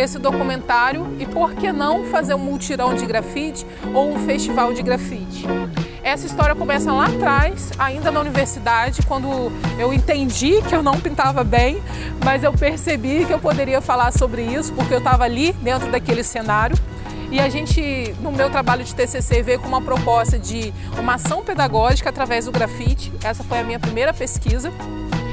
esse documentário e por que não fazer um multirão de grafite ou um festival de grafite. Essa história começa lá atrás, ainda na universidade, quando eu entendi que eu não pintava bem, mas eu percebi que eu poderia falar sobre isso porque eu estava ali dentro daquele cenário. E a gente, no meu trabalho de TCC, veio com uma proposta de uma ação pedagógica através do grafite. Essa foi a minha primeira pesquisa.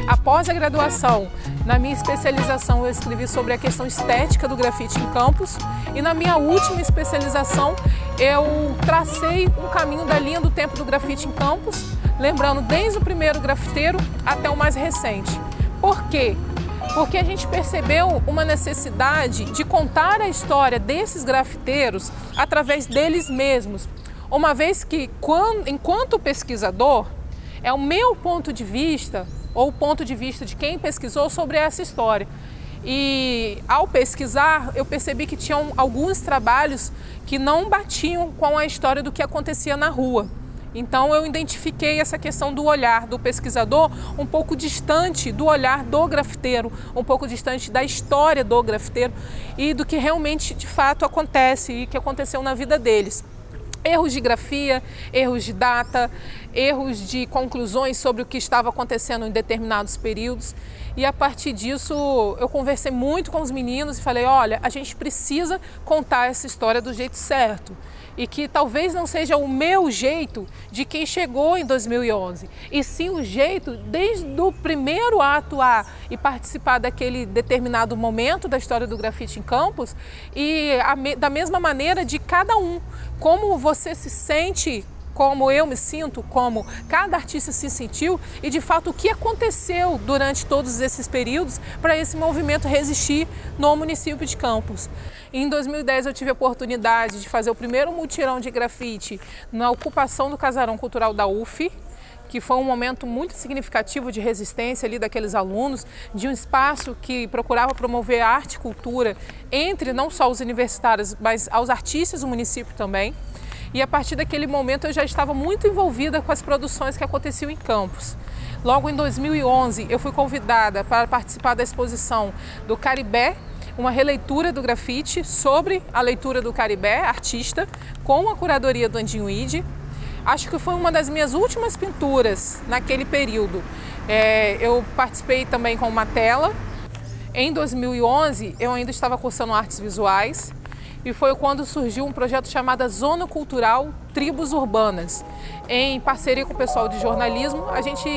Após a graduação, na minha especialização, eu escrevi sobre a questão estética do grafite em campos e na minha última especialização, eu tracei um caminho da linha do tempo do grafite em campos, lembrando desde o primeiro grafiteiro até o mais recente. Por quê? Porque a gente percebeu uma necessidade de contar a história desses grafiteiros através deles mesmos, uma vez que, enquanto pesquisador, é o meu ponto de vista ou o ponto de vista de quem pesquisou sobre essa história. E ao pesquisar, eu percebi que tinham alguns trabalhos que não batiam com a história do que acontecia na rua. Então eu identifiquei essa questão do olhar do pesquisador um pouco distante do olhar do grafiteiro, um pouco distante da história do grafiteiro e do que realmente de fato acontece e que aconteceu na vida deles erros de grafia, erros de data, erros de conclusões sobre o que estava acontecendo em determinados períodos. E a partir disso, eu conversei muito com os meninos e falei: olha, a gente precisa contar essa história do jeito certo e que talvez não seja o meu jeito de quem chegou em 2011, e sim o jeito desde o primeiro ato a e participar daquele determinado momento da história do grafite em Campos e a, da mesma maneira de cada um, como você se sente como eu me sinto, como cada artista se sentiu e de fato o que aconteceu durante todos esses períodos para esse movimento resistir no município de Campos. Em 2010 eu tive a oportunidade de fazer o primeiro mutirão de grafite na ocupação do casarão cultural da UF, que foi um momento muito significativo de resistência ali daqueles alunos, de um espaço que procurava promover arte e cultura entre não só os universitários, mas aos artistas do município também. E a partir daquele momento eu já estava muito envolvida com as produções que aconteciam em Campos. Logo em 2011 eu fui convidada para participar da exposição do Caribé, uma releitura do grafite sobre a leitura do Caribé, artista, com a curadoria do Andinho Ide. Acho que foi uma das minhas últimas pinturas naquele período. É, eu participei também com uma tela. Em 2011 eu ainda estava cursando artes visuais e foi quando surgiu um projeto chamado Zona Cultural Tribos Urbanas. Em parceria com o pessoal de jornalismo, a gente,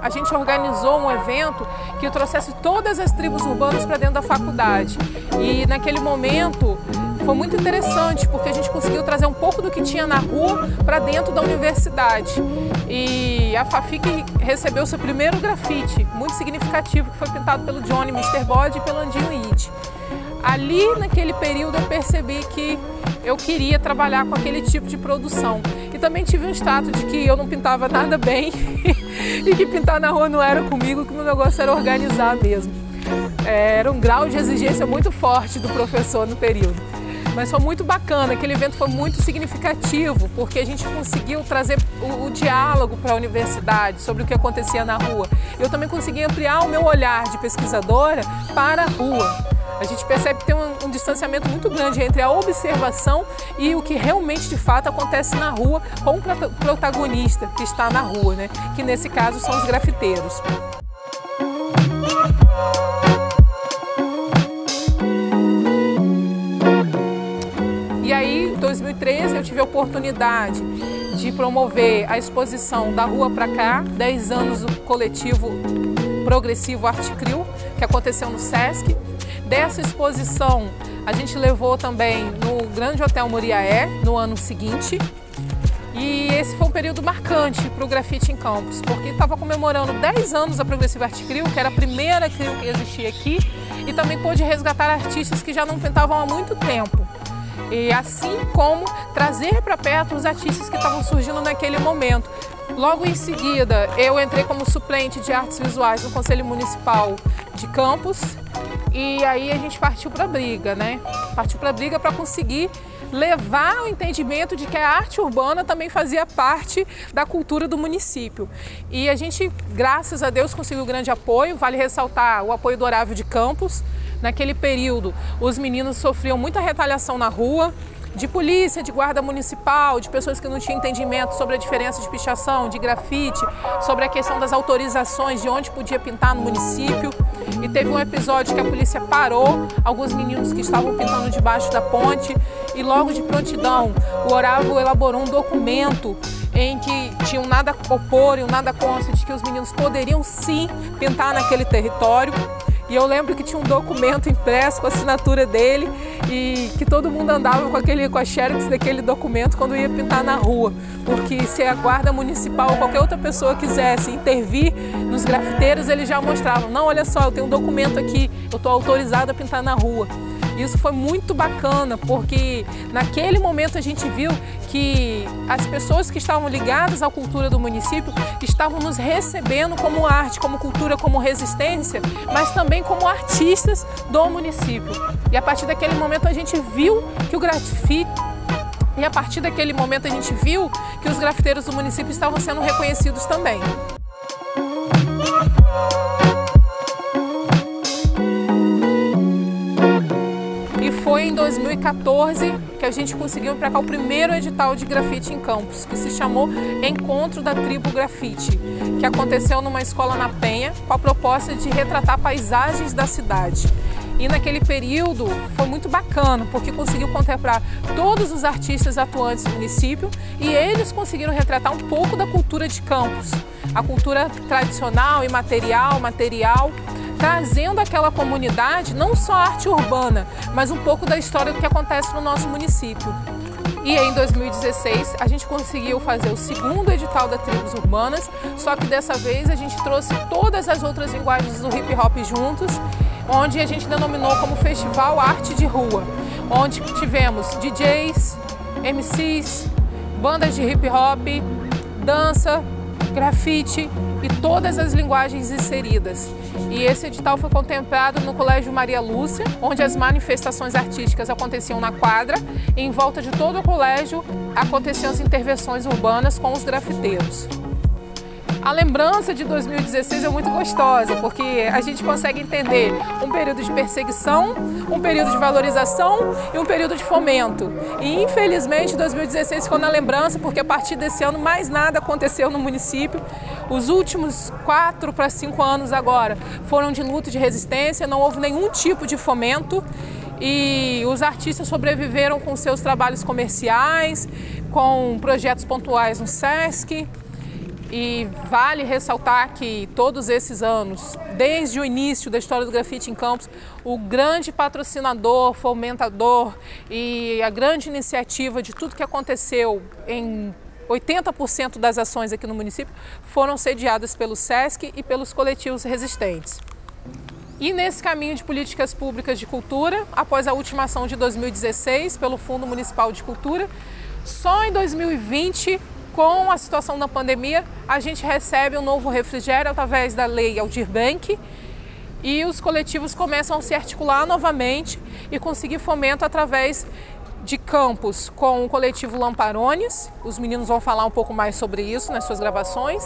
a gente organizou um evento que trouxesse todas as tribos urbanas para dentro da faculdade. E naquele momento foi muito interessante porque a gente conseguiu trazer um pouco do que tinha na rua para dentro da universidade. E a Fafic recebeu seu primeiro grafite, muito significativo, que foi pintado pelo Johnny Mr. Bode e pelo Andinho It ali naquele período eu percebi que eu queria trabalhar com aquele tipo de produção. E também tive um status de que eu não pintava nada bem e que pintar na rua não era comigo, que o meu negócio era organizar mesmo. É, era um grau de exigência muito forte do professor no período. Mas foi muito bacana, aquele evento foi muito significativo, porque a gente conseguiu trazer o, o diálogo para a universidade sobre o que acontecia na rua. Eu também consegui ampliar o meu olhar de pesquisadora para a rua a gente percebe que tem um, um, distanciamento muito grande entre a observação e o que realmente de fato acontece na rua com o protagonista que está na rua, né? que nesse caso são os grafiteiros. E aí, em 2013, eu tive a oportunidade de promover a exposição Da Rua Pra Cá, 10 anos do coletivo progressivo Arte Crio, que aconteceu no Sesc. Dessa exposição, a gente levou também no Grande Hotel Moriaé no ano seguinte. E esse foi um período marcante para o grafite em Campos, porque estava comemorando 10 anos da Progressiva Arte Crio, que era a primeira crio que existia aqui, e também pôde resgatar artistas que já não pintavam há muito tempo. E assim como trazer para perto os artistas que estavam surgindo naquele momento. Logo em seguida, eu entrei como suplente de artes visuais no Conselho Municipal de Campos e aí a gente partiu para a briga, né? Partiu para a briga para conseguir levar o entendimento de que a arte urbana também fazia parte da cultura do município. E a gente, graças a Deus, conseguiu grande apoio. Vale ressaltar o apoio do Horário de Campos, Naquele período, os meninos sofriam muita retaliação na rua, de polícia, de guarda municipal, de pessoas que não tinham entendimento sobre a diferença de pichação, de grafite, sobre a questão das autorizações, de onde podia pintar no município. E teve um episódio que a polícia parou alguns meninos que estavam pintando debaixo da ponte e logo de prontidão o Oravo elaborou um documento em que tinham nada a opor e nada consta de que os meninos poderiam sim pintar naquele território. E eu lembro que tinha um documento impresso com a assinatura dele e que todo mundo andava com aquele com a xerox daquele documento quando ia pintar na rua, porque se a guarda municipal ou qualquer outra pessoa quisesse intervir nos grafiteiros, eles já mostravam: "Não, olha só, eu tenho um documento aqui, eu estou autorizado a pintar na rua". Isso foi muito bacana, porque naquele momento a gente viu que as pessoas que estavam ligadas à cultura do município estavam nos recebendo como arte, como cultura, como resistência, mas também como artistas do município. E a partir daquele momento a gente viu que o grafite e a partir daquele momento a gente viu que os grafiteiros do município estavam sendo reconhecidos também. 2014 que a gente conseguiu cá o primeiro edital de grafite em campus, que se chamou Encontro da Tribo Grafite, que aconteceu numa escola na Penha, com a proposta de retratar paisagens da cidade. E naquele período foi muito bacana, porque conseguiu contemplar todos os artistas atuantes do município e eles conseguiram retratar um pouco da cultura de campos, a cultura tradicional, imaterial, material trazendo àquela comunidade não só arte urbana, mas um pouco da história do que acontece no nosso município. E em 2016 a gente conseguiu fazer o segundo edital da Tribos Urbanas, só que dessa vez a gente trouxe todas as outras linguagens do hip hop juntos, onde a gente denominou como Festival Arte de Rua, onde tivemos DJs, MCs, bandas de hip hop, dança, grafite e todas as linguagens inseridas. E esse edital foi contemplado no Colégio Maria Lúcia, onde as manifestações artísticas aconteciam na quadra e em volta de todo o colégio aconteciam as intervenções urbanas com os grafiteiros. A lembrança de 2016 é muito gostosa, porque a gente consegue entender um período de perseguição, um período de valorização e um período de fomento. E infelizmente 2016 ficou na lembrança, porque a partir desse ano mais nada aconteceu no município. Os últimos quatro para cinco anos agora foram de luta de resistência, não houve nenhum tipo de fomento e os artistas sobreviveram com seus trabalhos comerciais, com projetos pontuais no SESC. E vale ressaltar que todos esses anos, desde o início da história do grafite em Campos, o grande patrocinador, fomentador e a grande iniciativa de tudo que aconteceu em 80% das ações aqui no município foram sediadas pelo SESC e pelos coletivos resistentes. E nesse caminho de políticas públicas de cultura, após a última ação de 2016 pelo Fundo Municipal de Cultura, só em 2020 com a situação da pandemia, a gente recebe um novo refrigério através da lei Aldir Bank e os coletivos começam a se articular novamente e conseguir fomento através de campos com o coletivo Lamparones. Os meninos vão falar um pouco mais sobre isso nas suas gravações.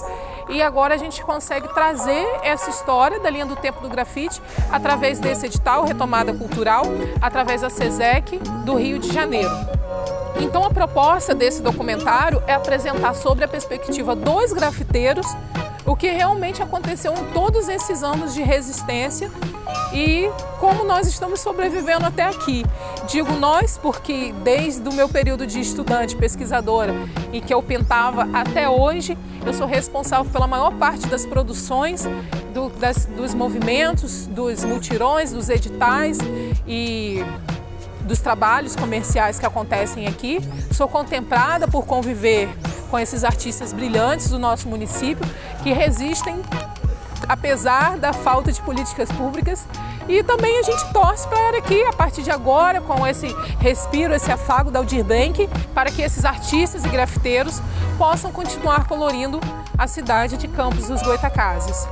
E agora a gente consegue trazer essa história da linha do tempo do grafite através desse edital Retomada Cultural, através da SESEC do Rio de Janeiro. Então a proposta desse documentário é apresentar sobre a perspectiva dos grafiteiros o que realmente aconteceu em todos esses anos de resistência e como nós estamos sobrevivendo até aqui. Digo nós porque desde o meu período de estudante, pesquisadora, e que eu pintava até hoje, eu sou responsável pela maior parte das produções, do, das, dos movimentos, dos multirões, dos editais e dos trabalhos comerciais que acontecem aqui. Sou contemplada por conviver com esses artistas brilhantes do nosso município que resistem apesar da falta de políticas públicas. E também a gente torce para que, a partir de agora, com esse respiro, esse afago da Aldir Bank, para que esses artistas e grafiteiros possam continuar colorindo a cidade de Campos dos Goitacazes.